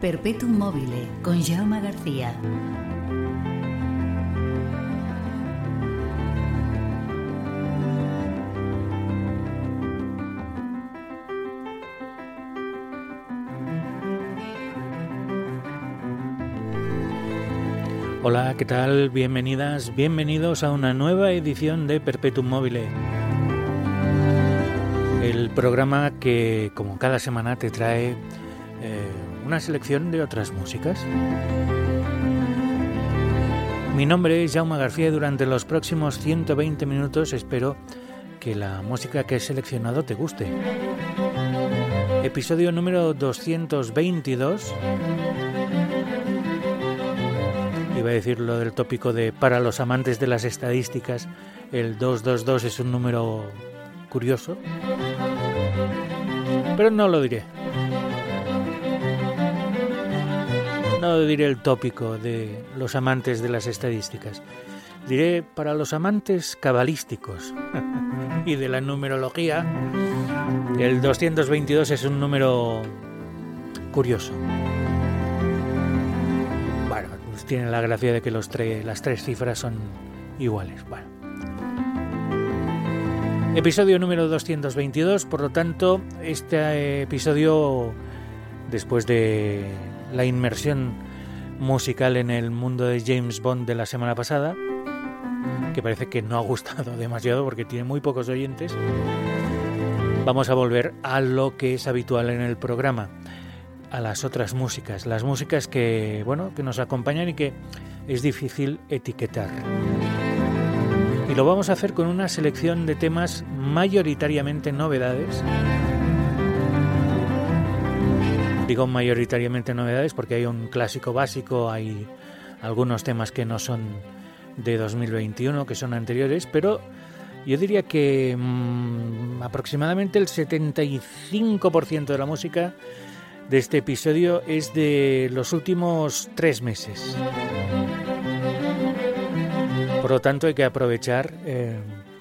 Perpetuum mobile con Jaume García. Hola, ¿qué tal? Bienvenidas, bienvenidos a una nueva edición de Perpetuum Mobile. El programa que, como cada semana, te trae eh, una selección de otras músicas. Mi nombre es Jaume García y durante los próximos 120 minutos espero que la música que he seleccionado te guste. Episodio número 222. Iba a decir lo del tópico de para los amantes de las estadísticas, el 222 es un número curioso. Pero no lo diré. No diré el tópico de los amantes de las estadísticas. Diré para los amantes cabalísticos y de la numerología, el 222 es un número curioso. Bueno, tiene la gracia de que los las tres cifras son iguales. Episodio número 222, por lo tanto, este episodio, después de la inmersión musical en el mundo de James Bond de la semana pasada, que parece que no ha gustado demasiado porque tiene muy pocos oyentes, vamos a volver a lo que es habitual en el programa, a las otras músicas, las músicas que, bueno, que nos acompañan y que es difícil etiquetar. Y lo vamos a hacer con una selección de temas mayoritariamente novedades Digo mayoritariamente novedades porque hay un clásico básico, hay algunos temas que no son de 2021, que son anteriores, pero yo diría que mm, aproximadamente el 75% de la música de este episodio es de los últimos tres meses. Por lo tanto hay que aprovechar eh,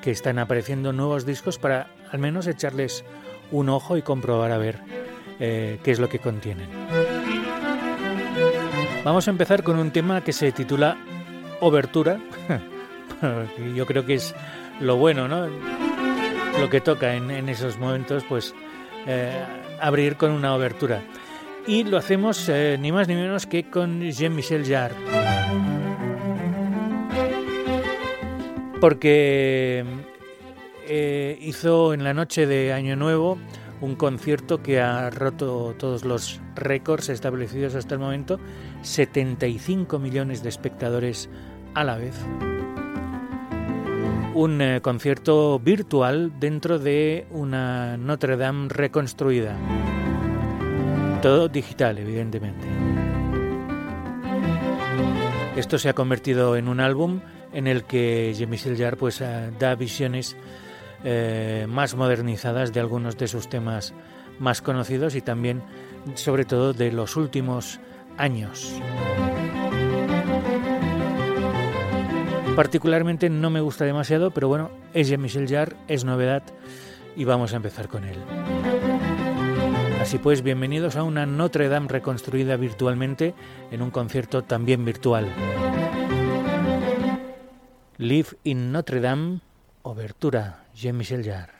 que están apareciendo nuevos discos para al menos echarles un ojo y comprobar a ver eh, qué es lo que contienen. Vamos a empezar con un tema que se titula Obertura. Yo creo que es lo bueno, ¿no? Lo que toca en, esos momentos, pues eh, abrir con una obertura. Y lo hacemos eh, ni más ni menos que con Jean-Michel Jarre. Porque hizo en la noche de Año Nuevo un concierto que ha roto todos los récords establecidos hasta el momento, 75 millones de espectadores a la vez. Un eh, concierto virtual dentro de una Notre Dame reconstruida. Todo digital, evidentemente. Esto se ha convertido en un álbum en el que Jean-Michel Jarre pues, eh, da visiones eh, más modernizadas de algunos de sus temas más conocidos y también, sobre todo, de los últimos años. Particularmente no me gusta demasiado, pero bueno, es Jean-Michel Jarre, es novedad y vamos a empezar con él. Así pues, bienvenidos a una Notre Dame reconstruida virtualmente en un concierto también virtual. Live in Notre Dame Obertura, Jean-Michel.